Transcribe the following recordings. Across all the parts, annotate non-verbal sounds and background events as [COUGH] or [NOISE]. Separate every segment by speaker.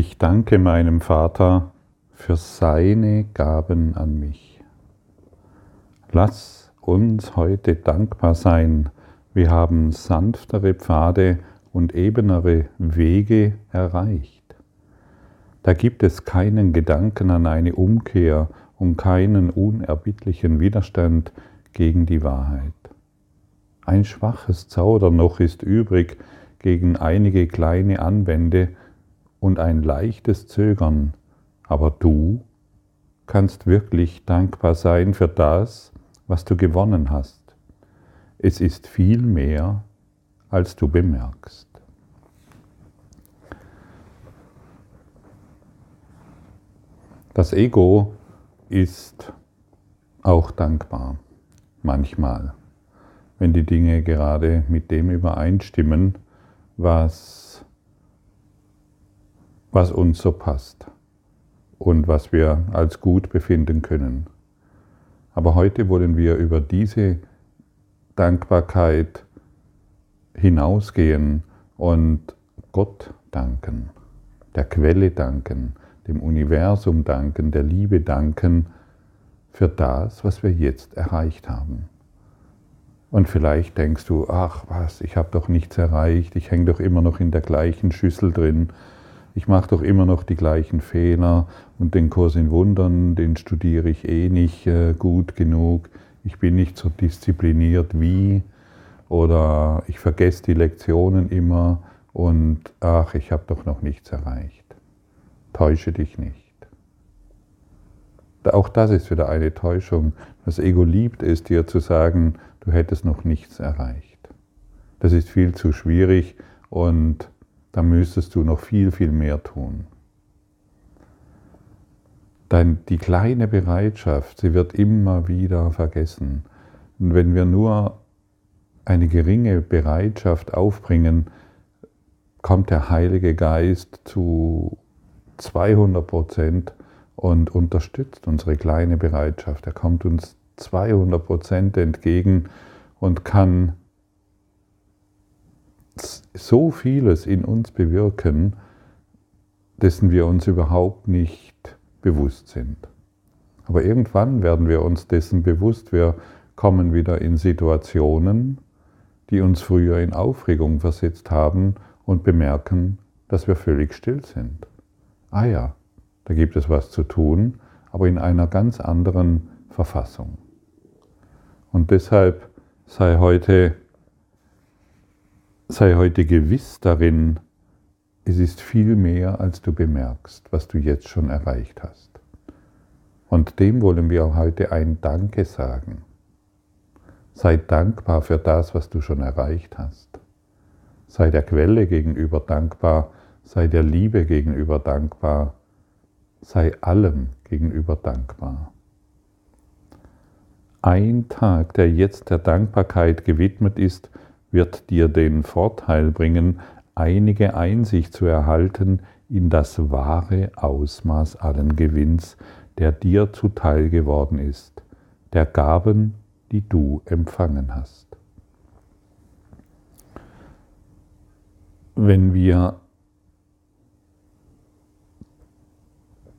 Speaker 1: Ich danke meinem Vater für seine Gaben an mich. Lass uns heute dankbar sein. Wir haben sanftere Pfade und ebenere Wege erreicht. Da gibt es keinen Gedanken an eine Umkehr und keinen unerbittlichen Widerstand gegen die Wahrheit. Ein schwaches Zaudern noch ist übrig gegen einige kleine Anwände und ein leichtes Zögern, aber du kannst wirklich dankbar sein für das, was du gewonnen hast. Es ist viel mehr, als du bemerkst. Das Ego ist auch dankbar, manchmal, wenn die Dinge gerade mit dem übereinstimmen, was, was uns so passt und was wir als gut befinden können. Aber heute wollen wir über diese Dankbarkeit hinausgehen und Gott danken, der Quelle danken, dem Universum danken, der Liebe danken für das, was wir jetzt erreicht haben. Und vielleicht denkst du, ach was, ich habe doch nichts erreicht, ich hänge doch immer noch in der gleichen Schüssel drin, ich mache doch immer noch die gleichen Fehler und den Kurs in Wundern, den studiere ich eh nicht äh, gut genug, ich bin nicht so diszipliniert wie oder ich vergesse die Lektionen immer und ach, ich habe doch noch nichts erreicht. Täusche dich nicht. Auch das ist wieder eine Täuschung. Das Ego liebt es, dir zu sagen, du hättest noch nichts erreicht. Das ist viel zu schwierig und da müsstest du noch viel, viel mehr tun. Dein, die kleine Bereitschaft, sie wird immer wieder vergessen. Und wenn wir nur eine geringe Bereitschaft aufbringen, kommt der Heilige Geist zu 200 Prozent und unterstützt unsere kleine Bereitschaft. Er kommt uns 200 Prozent entgegen und kann so vieles in uns bewirken, dessen wir uns überhaupt nicht bewusst sind. Aber irgendwann werden wir uns dessen bewusst. Wir kommen wieder in Situationen, die uns früher in Aufregung versetzt haben und bemerken, dass wir völlig still sind. Ah ja, da gibt es was zu tun, aber in einer ganz anderen Verfassung. Und deshalb sei heute, sei heute gewiss darin, es ist viel mehr, als du bemerkst, was du jetzt schon erreicht hast. Und dem wollen wir heute ein Danke sagen. Sei dankbar für das, was du schon erreicht hast. Sei der Quelle gegenüber dankbar, sei der Liebe gegenüber dankbar, sei allem gegenüber dankbar. Ein Tag, der jetzt der Dankbarkeit gewidmet ist, wird dir den Vorteil bringen, einige Einsicht zu erhalten in das wahre Ausmaß allen Gewinns, der dir zuteil geworden ist, der Gaben, die du empfangen hast. Wenn wir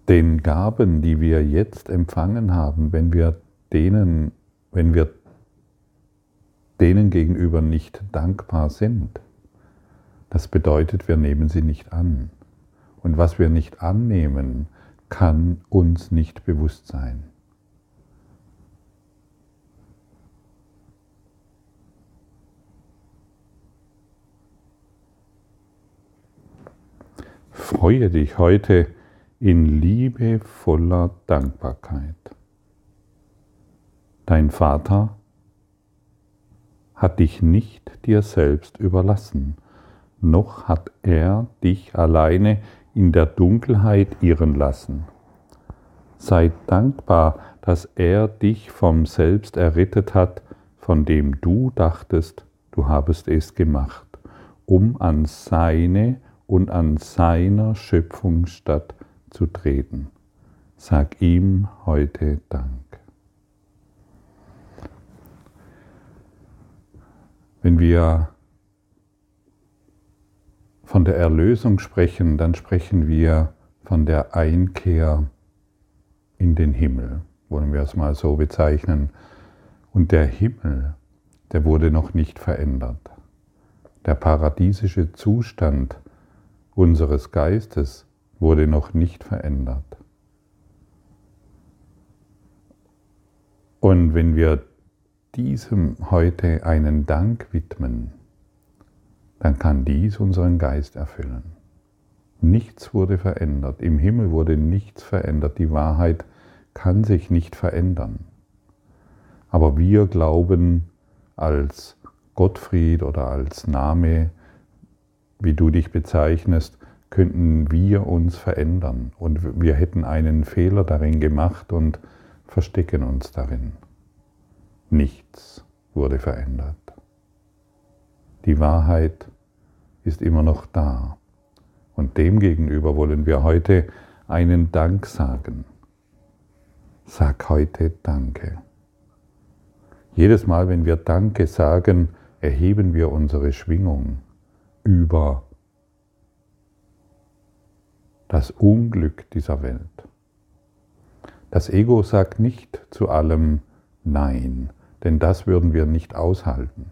Speaker 1: den Gaben, die wir jetzt empfangen haben, wenn wir denen, wenn wir denen gegenüber nicht dankbar sind, das bedeutet, wir nehmen sie nicht an. Und was wir nicht annehmen, kann uns nicht bewusst sein. Freue dich heute in liebevoller Dankbarkeit. Dein Vater hat dich nicht dir selbst überlassen, noch hat er dich alleine in der Dunkelheit irren lassen. Sei dankbar, dass er dich vom Selbst errettet hat, von dem du dachtest, du habest es gemacht, um an seine und an seiner Schöpfungsstatt zu treten. Sag ihm heute Dank. Wenn wir von der Erlösung sprechen, dann sprechen wir von der Einkehr in den Himmel, wollen wir es mal so bezeichnen. Und der Himmel, der wurde noch nicht verändert. Der paradiesische Zustand unseres Geistes wurde noch nicht verändert. Und wenn wir diesem heute einen Dank widmen, dann kann dies unseren Geist erfüllen. Nichts wurde verändert. Im Himmel wurde nichts verändert. Die Wahrheit kann sich nicht verändern. Aber wir glauben als Gottfried oder als Name, wie du dich bezeichnest, könnten wir uns verändern und wir hätten einen Fehler darin gemacht und verstecken uns darin. Nichts wurde verändert. Die Wahrheit ist immer noch da. Und demgegenüber wollen wir heute einen Dank sagen. Sag heute Danke. Jedes Mal, wenn wir Danke sagen, erheben wir unsere Schwingung über das Unglück dieser Welt. Das Ego sagt nicht zu allem Nein, denn das würden wir nicht aushalten.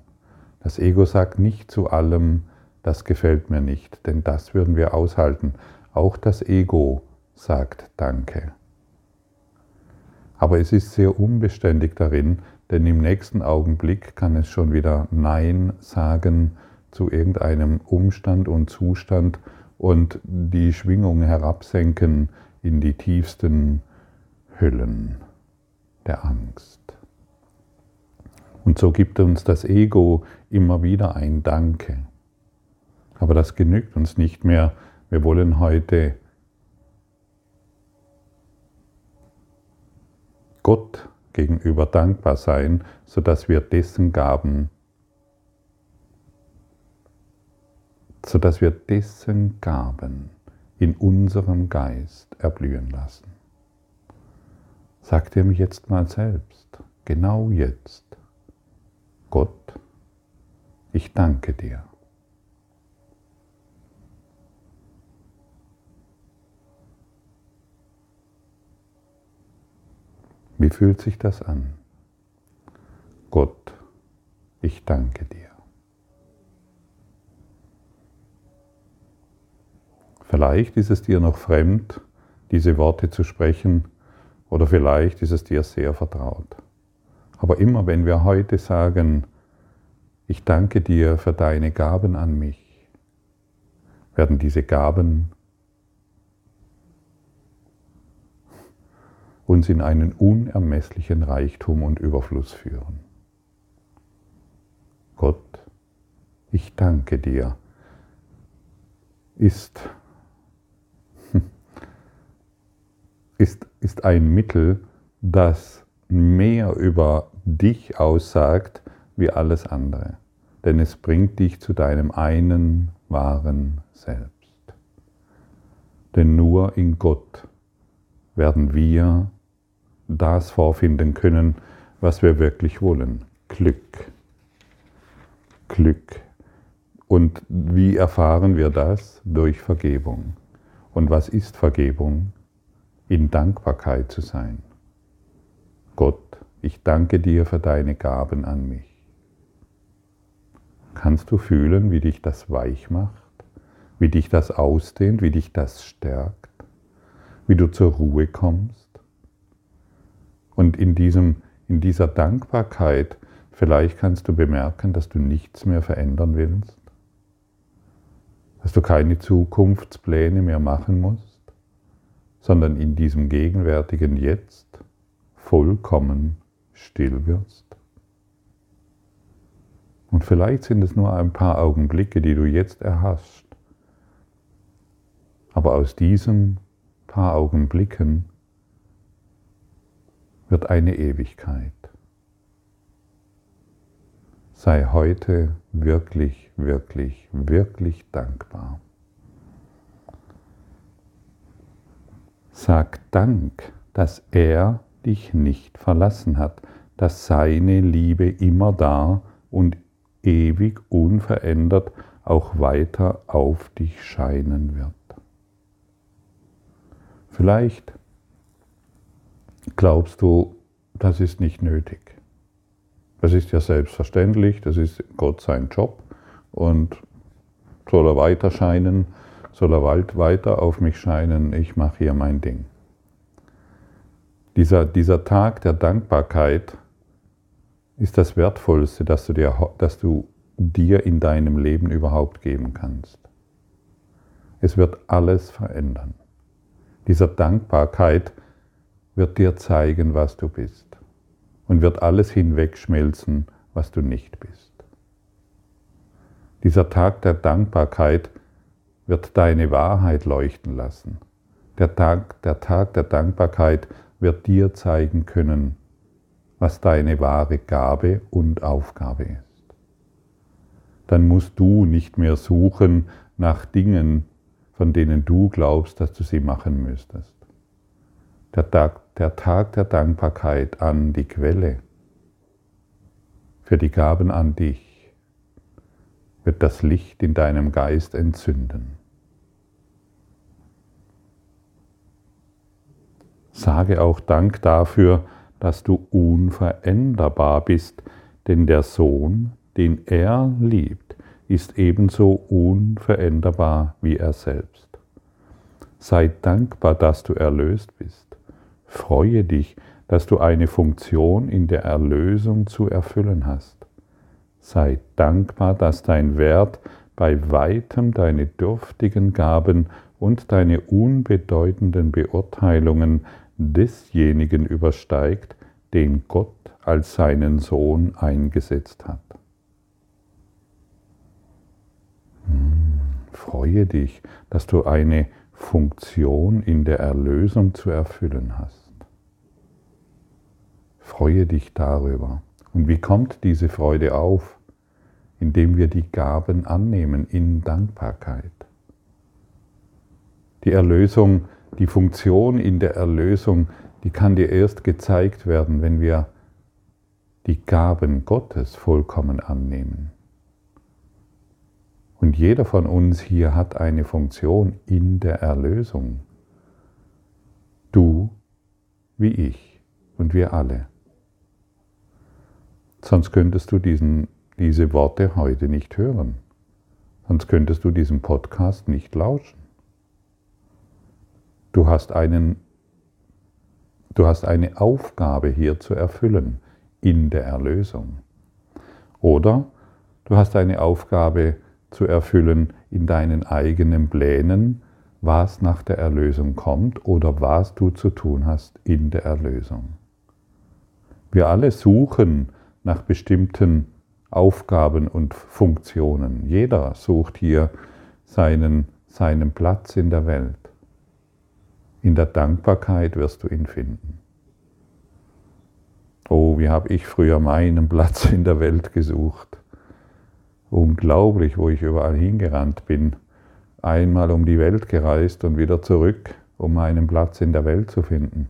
Speaker 1: Das Ego sagt nicht zu allem, das gefällt mir nicht, denn das würden wir aushalten. Auch das Ego sagt Danke. Aber es ist sehr unbeständig darin, denn im nächsten Augenblick kann es schon wieder Nein sagen zu irgendeinem Umstand und Zustand und die Schwingung herabsenken in die tiefsten Hüllen der Angst. Und so gibt uns das Ego immer wieder ein Danke. Aber das genügt uns nicht mehr. Wir wollen heute Gott gegenüber dankbar sein, sodass wir dessen Gaben, sodass wir dessen Gaben in unserem Geist erblühen lassen. Sag dir mich jetzt mal selbst, genau jetzt, Gott, ich danke dir. Wie fühlt sich das an? Gott, ich danke dir. Vielleicht ist es dir noch fremd, diese Worte zu sprechen, oder vielleicht ist es dir sehr vertraut. Aber immer wenn wir heute sagen, ich danke dir für deine Gaben an mich, werden diese Gaben uns in einen unermesslichen Reichtum und Überfluss führen. Gott, ich danke dir, ist, [LAUGHS] ist, ist ein Mittel, das mehr über dich aussagt wie alles andere. Denn es bringt dich zu deinem einen wahren Selbst. Denn nur in Gott werden wir das vorfinden können, was wir wirklich wollen. Glück. Glück. Und wie erfahren wir das? Durch Vergebung. Und was ist Vergebung? In Dankbarkeit zu sein. Gott, ich danke dir für deine Gaben an mich. Kannst du fühlen, wie dich das weich macht, wie dich das ausdehnt, wie dich das stärkt, wie du zur Ruhe kommst? Und in, diesem, in dieser Dankbarkeit, vielleicht kannst du bemerken, dass du nichts mehr verändern willst, dass du keine Zukunftspläne mehr machen musst, sondern in diesem gegenwärtigen Jetzt vollkommen still wirst. Und vielleicht sind es nur ein paar Augenblicke, die du jetzt erhascht. Aber aus diesen paar Augenblicken wird eine Ewigkeit. Sei heute wirklich, wirklich, wirklich dankbar. Sag Dank, dass er dich nicht verlassen hat, dass seine Liebe immer da und ewig unverändert auch weiter auf dich scheinen wird. Vielleicht glaubst du, das ist nicht nötig. Das ist ja selbstverständlich, das ist Gott sein Job und soll er weiter scheinen, soll er weiter auf mich scheinen, ich mache hier mein Ding. Dieser, dieser Tag der Dankbarkeit ist das Wertvollste, das du, dir, das du dir in deinem Leben überhaupt geben kannst. Es wird alles verändern. Dieser Dankbarkeit wird dir zeigen, was du bist und wird alles hinwegschmelzen, was du nicht bist. Dieser Tag der Dankbarkeit wird deine Wahrheit leuchten lassen. Der Tag, der Tag der Dankbarkeit wird dir zeigen können, was deine wahre Gabe und Aufgabe ist. Dann musst du nicht mehr suchen nach Dingen, von denen du glaubst, dass du sie machen müsstest. Der Tag, der Tag der Dankbarkeit an die Quelle für die Gaben an dich wird das Licht in deinem Geist entzünden. Sage auch Dank dafür, dass du unveränderbar bist, denn der Sohn, den er liebt, ist ebenso unveränderbar wie er selbst. Sei dankbar, dass du erlöst bist. Freue dich, dass du eine Funktion in der Erlösung zu erfüllen hast. Sei dankbar, dass dein Wert bei weitem deine dürftigen Gaben und deine unbedeutenden Beurteilungen desjenigen übersteigt, den Gott als seinen Sohn eingesetzt hat. Hm, freue dich, dass du eine Funktion in der Erlösung zu erfüllen hast. Freue dich darüber. Und wie kommt diese Freude auf? Indem wir die Gaben annehmen in Dankbarkeit. Die Erlösung die Funktion in der Erlösung, die kann dir erst gezeigt werden, wenn wir die Gaben Gottes vollkommen annehmen. Und jeder von uns hier hat eine Funktion in der Erlösung. Du wie ich und wir alle. Sonst könntest du diesen, diese Worte heute nicht hören. Sonst könntest du diesem Podcast nicht lauschen. Du hast, einen, du hast eine Aufgabe hier zu erfüllen in der Erlösung. Oder du hast eine Aufgabe zu erfüllen in deinen eigenen Plänen, was nach der Erlösung kommt oder was du zu tun hast in der Erlösung. Wir alle suchen nach bestimmten Aufgaben und Funktionen. Jeder sucht hier seinen, seinen Platz in der Welt. In der Dankbarkeit wirst du ihn finden. Oh, wie habe ich früher meinen Platz in der Welt gesucht. Unglaublich, wo ich überall hingerannt bin. Einmal um die Welt gereist und wieder zurück, um meinen Platz in der Welt zu finden.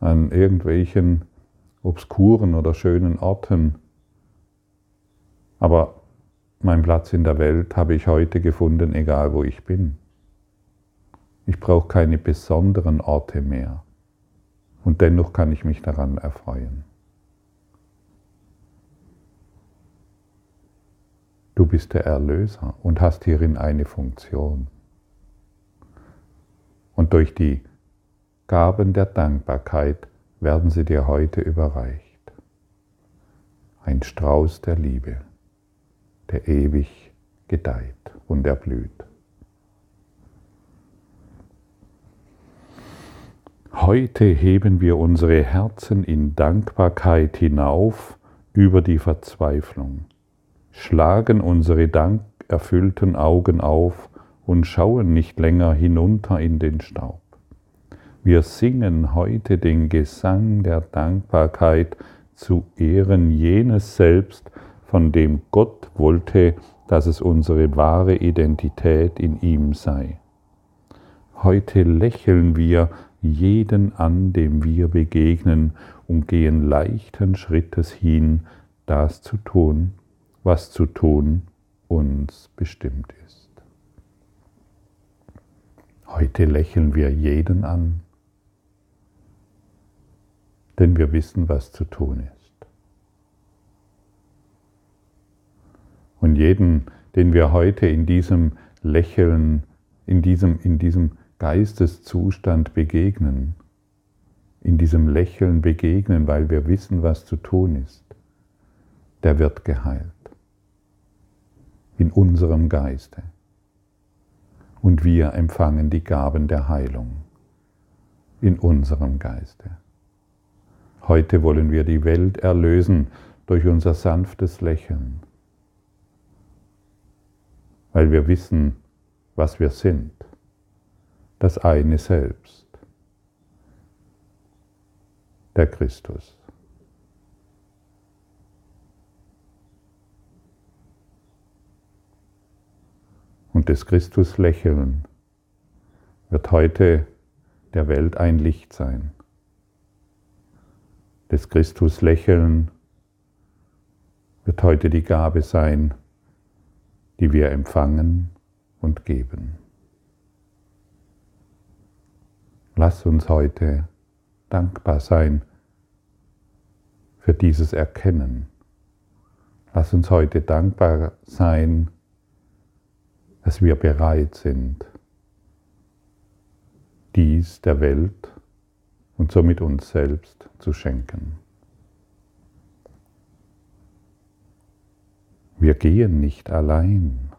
Speaker 1: An irgendwelchen obskuren oder schönen Orten. Aber mein Platz in der Welt habe ich heute gefunden, egal wo ich bin. Ich brauche keine besonderen Orte mehr. Und dennoch kann ich mich daran erfreuen. Du bist der Erlöser und hast hierin eine Funktion. Und durch die Gaben der Dankbarkeit werden sie dir heute überreicht. Ein Strauß der Liebe, der ewig gedeiht und erblüht. Heute heben wir unsere Herzen in Dankbarkeit hinauf über die Verzweiflung, schlagen unsere dankerfüllten Augen auf und schauen nicht länger hinunter in den Staub. Wir singen heute den Gesang der Dankbarkeit zu Ehren jenes Selbst, von dem Gott wollte, dass es unsere wahre Identität in ihm sei. Heute lächeln wir jeden an, dem wir begegnen, und gehen leichten Schrittes hin, das zu tun, was zu tun uns bestimmt ist. Heute lächeln wir jeden an, denn wir wissen, was zu tun ist. Und jeden, den wir heute in diesem Lächeln, in diesem, in diesem Geisteszustand begegnen, in diesem Lächeln begegnen, weil wir wissen, was zu tun ist, der wird geheilt. In unserem Geiste. Und wir empfangen die Gaben der Heilung in unserem Geiste. Heute wollen wir die Welt erlösen durch unser sanftes Lächeln, weil wir wissen, was wir sind, das eine Selbst, der Christus. Und des Christus Lächeln wird heute der Welt ein Licht sein. Des Christus Lächeln wird heute die Gabe sein, die wir empfangen und geben. Lass uns heute dankbar sein für dieses Erkennen. Lass uns heute dankbar sein, dass wir bereit sind, dies der Welt und somit uns selbst zu schenken. Wir gehen nicht allein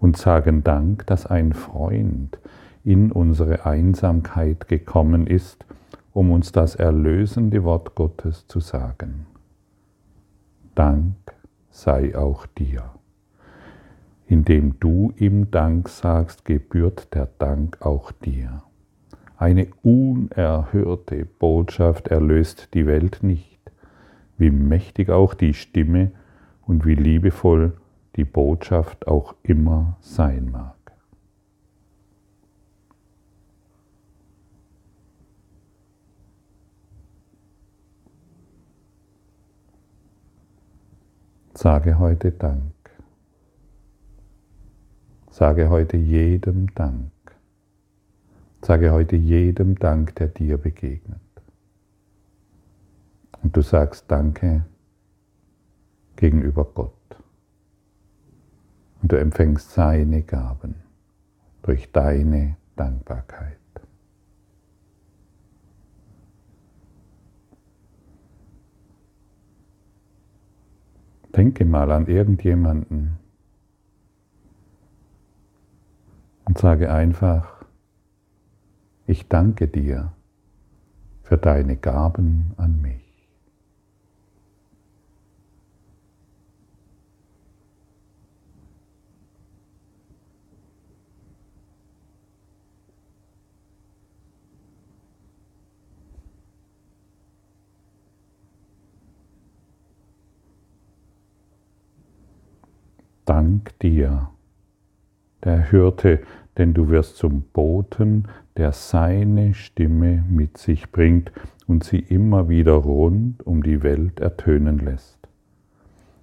Speaker 1: und sagen Dank, dass ein Freund in unsere Einsamkeit gekommen ist, um uns das erlösende Wort Gottes zu sagen. Dank sei auch dir. Indem du ihm Dank sagst, gebührt der Dank auch dir. Eine unerhörte Botschaft erlöst die Welt nicht, wie mächtig auch die Stimme und wie liebevoll die Botschaft auch immer sein mag. Sage heute Dank. Sage heute jedem Dank. Sage heute jedem Dank, der dir begegnet. Und du sagst Danke gegenüber Gott. Und du empfängst seine Gaben durch deine Dankbarkeit. Denke mal an irgendjemanden und sage einfach, ich danke dir für deine Gaben an mich. Dank dir, der hörte, denn du wirst zum Boten, der seine Stimme mit sich bringt und sie immer wieder rund um die Welt ertönen lässt.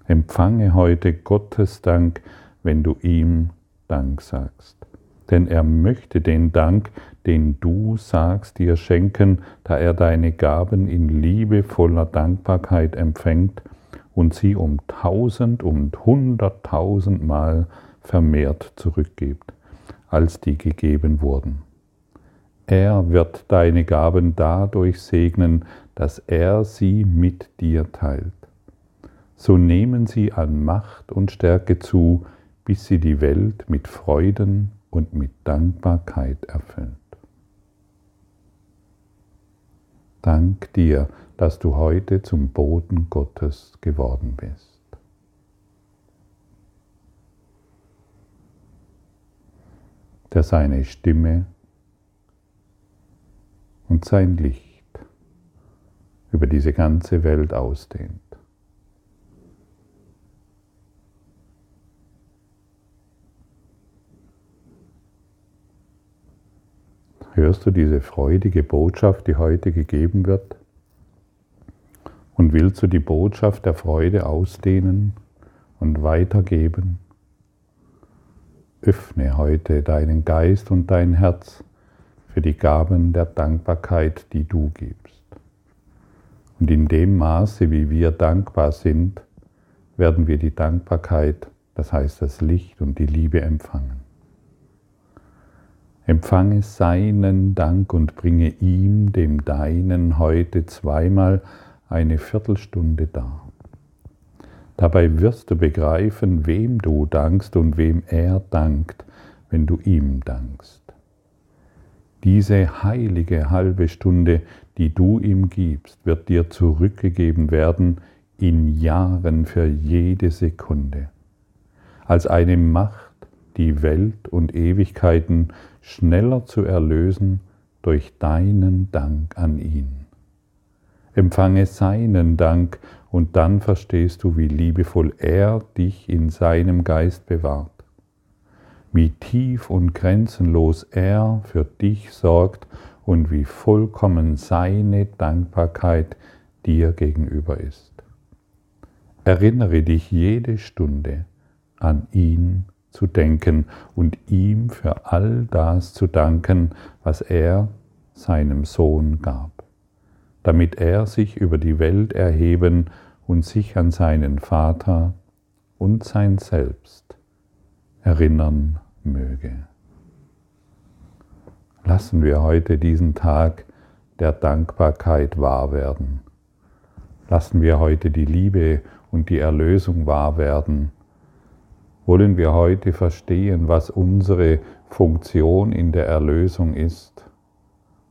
Speaker 1: Empfange heute Gottes Dank, wenn du ihm Dank sagst. Denn er möchte den Dank, den du sagst, dir schenken, da er deine Gaben in liebevoller Dankbarkeit empfängt und sie um tausend und hunderttausendmal vermehrt zurückgibt, als die gegeben wurden. Er wird deine Gaben dadurch segnen, dass er sie mit dir teilt. So nehmen sie an Macht und Stärke zu, bis sie die Welt mit Freuden und mit Dankbarkeit erfüllt. Dank dir, dass du heute zum Boden Gottes geworden bist. der seine Stimme und sein Licht über diese ganze Welt ausdehnt. Hörst du diese freudige Botschaft, die heute gegeben wird? Und willst du die Botschaft der Freude ausdehnen und weitergeben Öffne heute deinen Geist und dein Herz für die Gaben der Dankbarkeit, die du gibst. Und in dem Maße, wie wir dankbar sind, werden wir die Dankbarkeit, das heißt das Licht und die Liebe empfangen. Empfange seinen Dank und bringe ihm, dem deinen, heute zweimal eine Viertelstunde dar. Dabei wirst du begreifen, wem du dankst und wem er dankt, wenn du ihm dankst. Diese heilige halbe Stunde, die du ihm gibst, wird dir zurückgegeben werden in Jahren für jede Sekunde, als eine Macht, die Welt und Ewigkeiten schneller zu erlösen durch deinen Dank an ihn. Empfange seinen Dank und dann verstehst du, wie liebevoll er dich in seinem Geist bewahrt, wie tief und grenzenlos er für dich sorgt und wie vollkommen seine Dankbarkeit dir gegenüber ist. Erinnere dich jede Stunde an ihn zu denken und ihm für all das zu danken, was er seinem Sohn gab, damit er sich über die Welt erheben und sich an seinen Vater und sein Selbst erinnern möge. Lassen wir heute diesen Tag der Dankbarkeit wahr werden. Lassen wir heute die Liebe und die Erlösung wahr werden wollen wir heute verstehen, was unsere Funktion in der Erlösung ist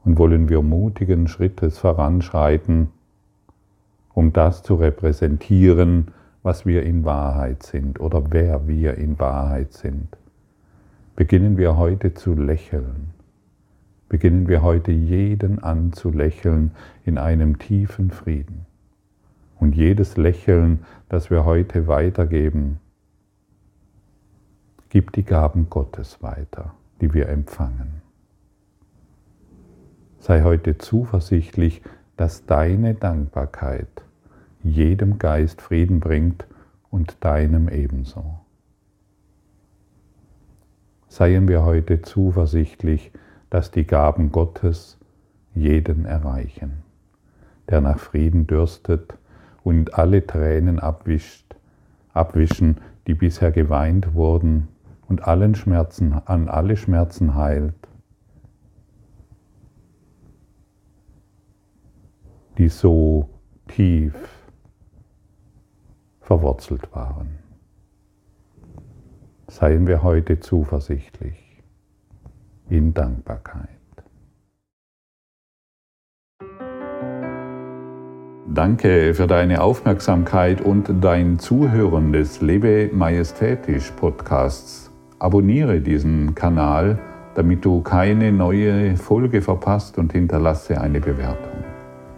Speaker 1: und wollen wir mutigen Schrittes voranschreiten, um das zu repräsentieren, was wir in Wahrheit sind oder wer wir in Wahrheit sind. Beginnen wir heute zu lächeln. Beginnen wir heute jeden anzulächeln in einem tiefen Frieden. Und jedes Lächeln, das wir heute weitergeben, Gib die Gaben Gottes weiter, die wir empfangen. Sei heute zuversichtlich, dass deine Dankbarkeit jedem Geist Frieden bringt und deinem ebenso. Seien wir heute zuversichtlich, dass die Gaben Gottes jeden erreichen, der nach Frieden dürstet und alle Tränen abwischt, abwischen, die bisher geweint wurden und allen Schmerzen, an alle Schmerzen heilt, die so tief verwurzelt waren. Seien wir heute zuversichtlich in Dankbarkeit. Danke für deine Aufmerksamkeit und dein Zuhören des Lebe Majestätisch Podcasts. Abonniere diesen Kanal, damit du keine neue Folge verpasst und hinterlasse eine Bewertung.